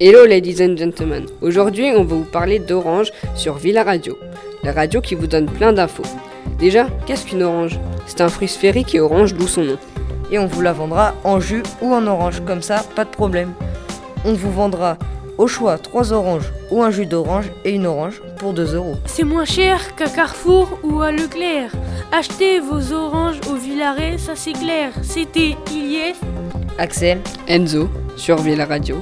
Hello ladies and gentlemen, aujourd'hui on va vous parler d'orange sur Villa Radio, la radio qui vous donne plein d'infos. Déjà, qu'est-ce qu'une orange? C'est un fruit sphérique et orange d'où son nom. Et on vous la vendra en jus ou en orange, comme ça, pas de problème. On vous vendra au choix 3 oranges ou un jus d'orange et une orange pour 2 euros. C'est moins cher qu'à Carrefour ou à Leclerc. Achetez vos oranges au Villaret, ça c'est clair. C'était Ilyes, Axel, Enzo sur Villa Radio